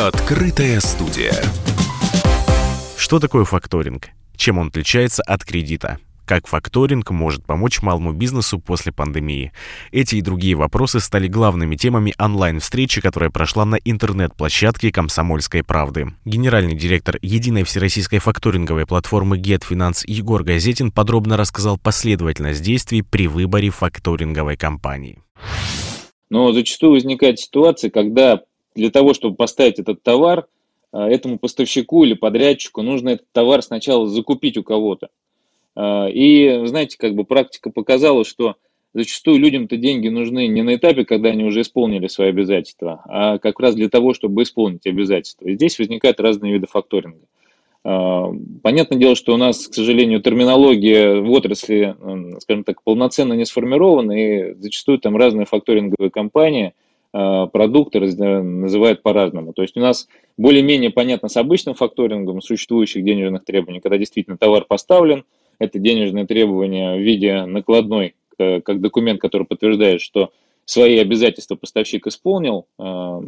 Открытая студия. Что такое факторинг? Чем он отличается от кредита? Как факторинг может помочь малому бизнесу после пандемии? Эти и другие вопросы стали главными темами онлайн-встречи, которая прошла на интернет-площадке «Комсомольской правды». Генеральный директор единой всероссийской факторинговой платформы GetFinance Егор Газетин подробно рассказал последовательность действий при выборе факторинговой компании. Но зачастую возникает ситуация, когда для того, чтобы поставить этот товар, а, этому поставщику или подрядчику нужно этот товар сначала закупить у кого-то. А, и, знаете, как бы практика показала, что зачастую людям-то деньги нужны не на этапе, когда они уже исполнили свои обязательства, а как раз для того, чтобы исполнить обязательства. И здесь возникают разные виды факторинга. А, понятное дело, что у нас, к сожалению, терминология в отрасли, скажем так, полноценно не сформирована, и зачастую там разные факторинговые компании – продукты называют по-разному. То есть у нас более-менее понятно с обычным факторингом существующих денежных требований, когда действительно товар поставлен, это денежное требование в виде накладной, э, как документ, который подтверждает, что свои обязательства поставщик исполнил, э,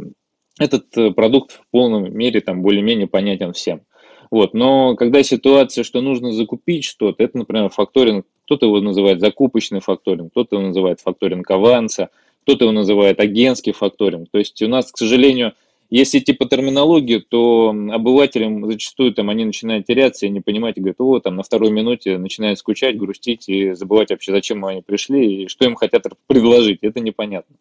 этот продукт в полном мере там более-менее понятен всем. Вот. Но когда ситуация, что нужно закупить что-то, это, например, факторинг, кто-то его называет закупочный факторинг, кто-то его называет факторинг аванса, кто-то его называет агентский факторинг. То есть у нас, к сожалению, если идти по терминологии, то обывателям зачастую там они начинают теряться и не понимать, и говорят, о, там на второй минуте начинают скучать, грустить и забывать вообще, зачем они пришли и что им хотят предложить. Это непонятно.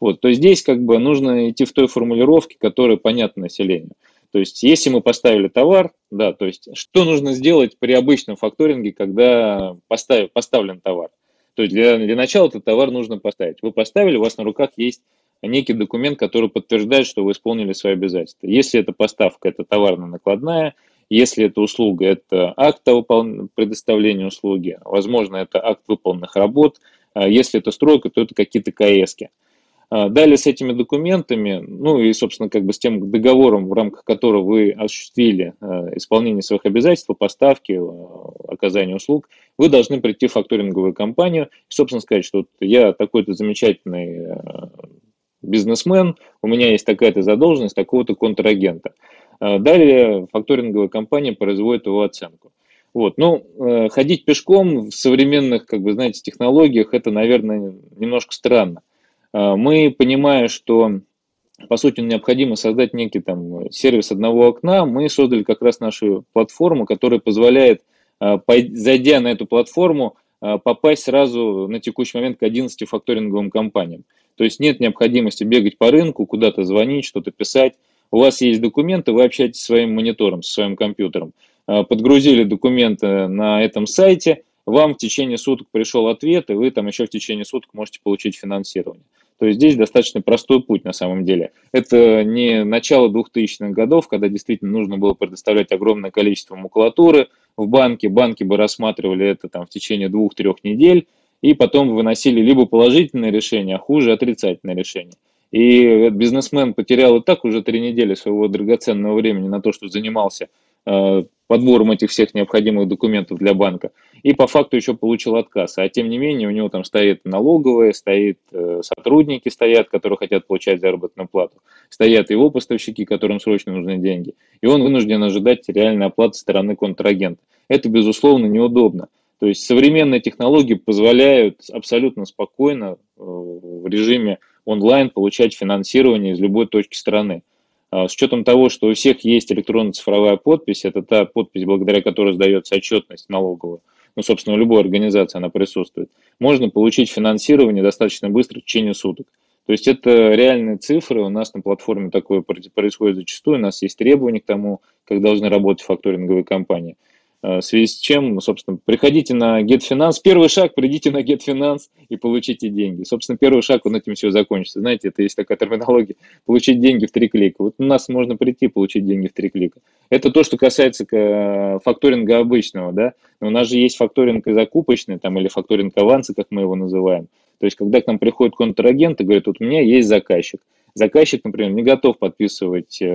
Вот, то здесь как бы нужно идти в той формулировке, которая понятна населению. То есть, если мы поставили товар, да, то есть, что нужно сделать при обычном факторинге, когда поставив, поставлен товар? То есть для, для начала этот товар нужно поставить. Вы поставили, у вас на руках есть некий документ, который подтверждает, что вы исполнили свои обязательства. Если это поставка, это товарная накладная. Если это услуга, это акт предоставления услуги. Возможно, это акт выполненных работ. А если это стройка, то это какие-то КСки. А, далее с этими документами, ну и, собственно, как бы с тем договором, в рамках которого вы осуществили а, исполнение своих обязательств по поставке, а, оказанию услуг, вы должны прийти в факторинговую компанию и, собственно, сказать, что вот я такой-то замечательный бизнесмен, у меня есть такая-то задолженность такого-то контрагента. Далее факторинговая компания производит его оценку. Вот. Ну, э, ходить пешком в современных, как бы, знаете, технологиях, это, наверное, немножко странно. Мы понимая, что по сути необходимо создать некий там сервис одного окна, мы создали как раз нашу платформу, которая позволяет, а, зайдя на эту платформу, а, попасть сразу на текущий момент к 11 факторинговым компаниям. То есть нет необходимости бегать по рынку, куда-то звонить, что-то писать. У вас есть документы, вы общаетесь со своим монитором, со своим компьютером. Подгрузили документы на этом сайте, вам в течение суток пришел ответ, и вы там еще в течение суток можете получить финансирование. То есть здесь достаточно простой путь на самом деле. Это не начало 2000-х годов, когда действительно нужно было предоставлять огромное количество макулатуры в банке. Банки бы рассматривали это там в течение двух-трех недель и потом выносили либо положительное решение, а хуже отрицательное решение. И бизнесмен потерял и так уже три недели своего драгоценного времени на то, что занимался подбором этих всех необходимых документов для банка, и по факту еще получил отказ. А тем не менее у него там стоит налоговые, стоит э, сотрудники стоят, которые хотят получать заработную плату, стоят его поставщики, которым срочно нужны деньги, и он вынужден ожидать реальной оплаты стороны контрагента. Это, безусловно, неудобно. То есть современные технологии позволяют абсолютно спокойно э, в режиме онлайн получать финансирование из любой точки страны. А, с учетом того, что у всех есть электронно-цифровая подпись, это та подпись, благодаря которой сдается отчетность налоговая, ну, собственно, у любой организации она присутствует, можно получить финансирование достаточно быстро, в течение суток. То есть это реальные цифры, у нас на платформе такое происходит зачастую, у нас есть требования к тому, как должны работать факторинговые компании. Э, в связи с чем, собственно, приходите на GetFinance. Первый шаг, придите на GetFinance и получите деньги. Собственно, первый шаг, он этим все закончится. Знаете, это есть такая терминология, получить деньги в три клика. Вот у нас можно прийти, получить деньги в три клика. Это то, что касается э, факторинга обычного, да. Но у нас же есть факторинг и закупочный, там, или факторинг аванса, как мы его называем. То есть, когда к нам приходит контрагент и говорит, вот у меня есть заказчик. Заказчик, например, не готов подписывать э,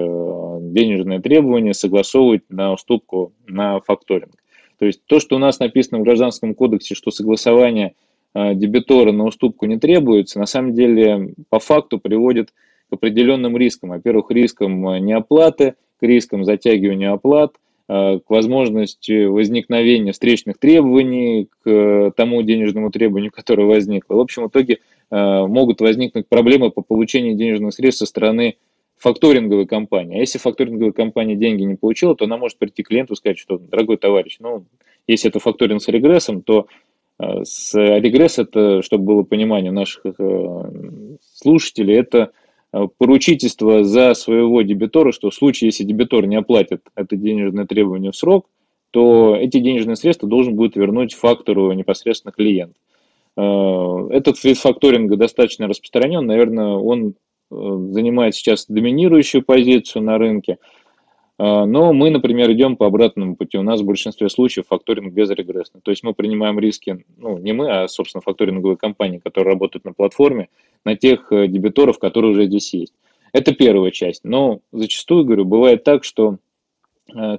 денежные требования, согласовывать на уступку на факторинг. То есть то, что у нас написано в Гражданском кодексе, что согласование э, дебитора на уступку не требуется, на самом деле по факту приводит к определенным рискам. Во-первых, рискам неоплаты, к рискам затягивания оплат, к возможности возникновения встречных требований, к тому денежному требованию, которое возникло. В общем, в итоге могут возникнуть проблемы по получению денежных средств со стороны факторинговой компании. А если факторинговая компания деньги не получила, то она может прийти к клиенту и сказать, что, дорогой товарищ, ну, если это факторинг с регрессом, то э, с регресс это, чтобы было понимание наших э, слушателей, это э, поручительство за своего дебитора, что в случае, если дебитор не оплатит это денежное требование в срок, то эти денежные средства должен будет вернуть фактору непосредственно клиент. Этот вид факторинга достаточно распространен, наверное, он занимает сейчас доминирующую позицию на рынке. Э, но мы, например, идем по обратному пути. У нас в большинстве случаев факторинг безрегрессный. То есть мы принимаем риски, ну, не мы, а, собственно, факторинговые компании, которые работают на платформе, на тех э, дебиторов, которые уже здесь есть. Это первая часть. Но зачастую, говорю, бывает так, что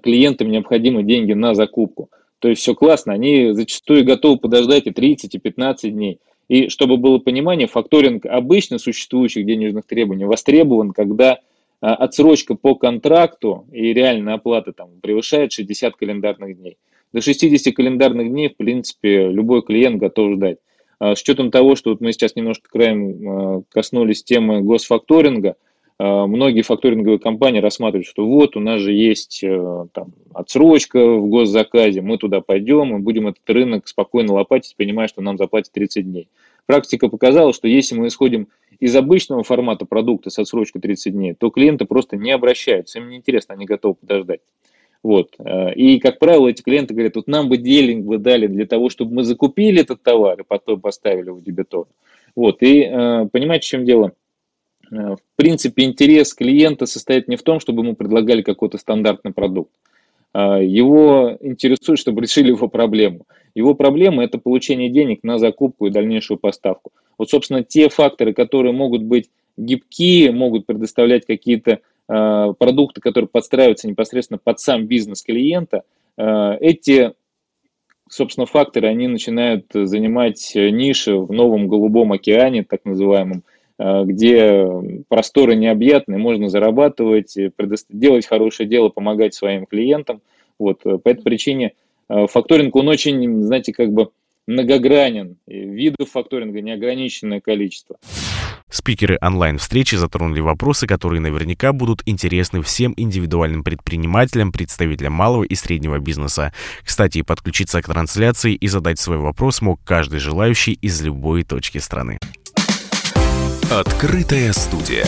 клиентам необходимы деньги на закупку. То есть все классно, они зачастую готовы подождать и 30, и 15 дней. И чтобы было понимание, факторинг обычно существующих денежных требований востребован, когда а, отсрочка по контракту и реальная оплата там превышает 60 календарных дней. До 60 календарных дней, в принципе, любой клиент готов ждать. А, с учетом того, что вот мы сейчас немножко краем а, коснулись темы госфакторинга, многие факторинговые компании рассматривают, что вот у нас же есть э, там, отсрочка в госзаказе, мы туда пойдем и будем этот рынок спокойно лопатить, понимая, что нам заплатят 30 дней. Практика показала, что если мы исходим из обычного формата продукта с отсрочкой 30 дней, то клиенты просто не обращаются, им неинтересно, они готовы подождать. Вот. И, как правило, эти клиенты говорят, вот нам бы денег бы дали для того, чтобы мы закупили этот товар и потом поставили в дебетор. Вот. И э, понимаете, в чем дело? Э, в принципе, интерес клиента состоит не в том, чтобы ему предлагали какой-то стандартный продукт. Его интересует, чтобы решили его проблему. Его проблема – это получение денег на закупку и дальнейшую поставку. Вот, собственно, те факторы, которые могут быть гибкие, могут предоставлять какие-то э, продукты, которые подстраиваются непосредственно под сам бизнес клиента, э, эти, собственно, факторы, они начинают занимать ниши в новом голубом океане, так называемом, э, где просторы необъятны, можно зарабатывать, делать хорошее дело, помогать своим клиентам. Вот, по этой причине Э, факторинг, он очень, знаете, как бы многогранен. Видов факторинга неограниченное количество. Спикеры онлайн-встречи затронули вопросы, которые наверняка будут интересны всем индивидуальным предпринимателям, представителям малого и среднего бизнеса. Кстати, подключиться к трансляции и задать свой вопрос мог каждый желающий из любой точки страны. Открытая студия.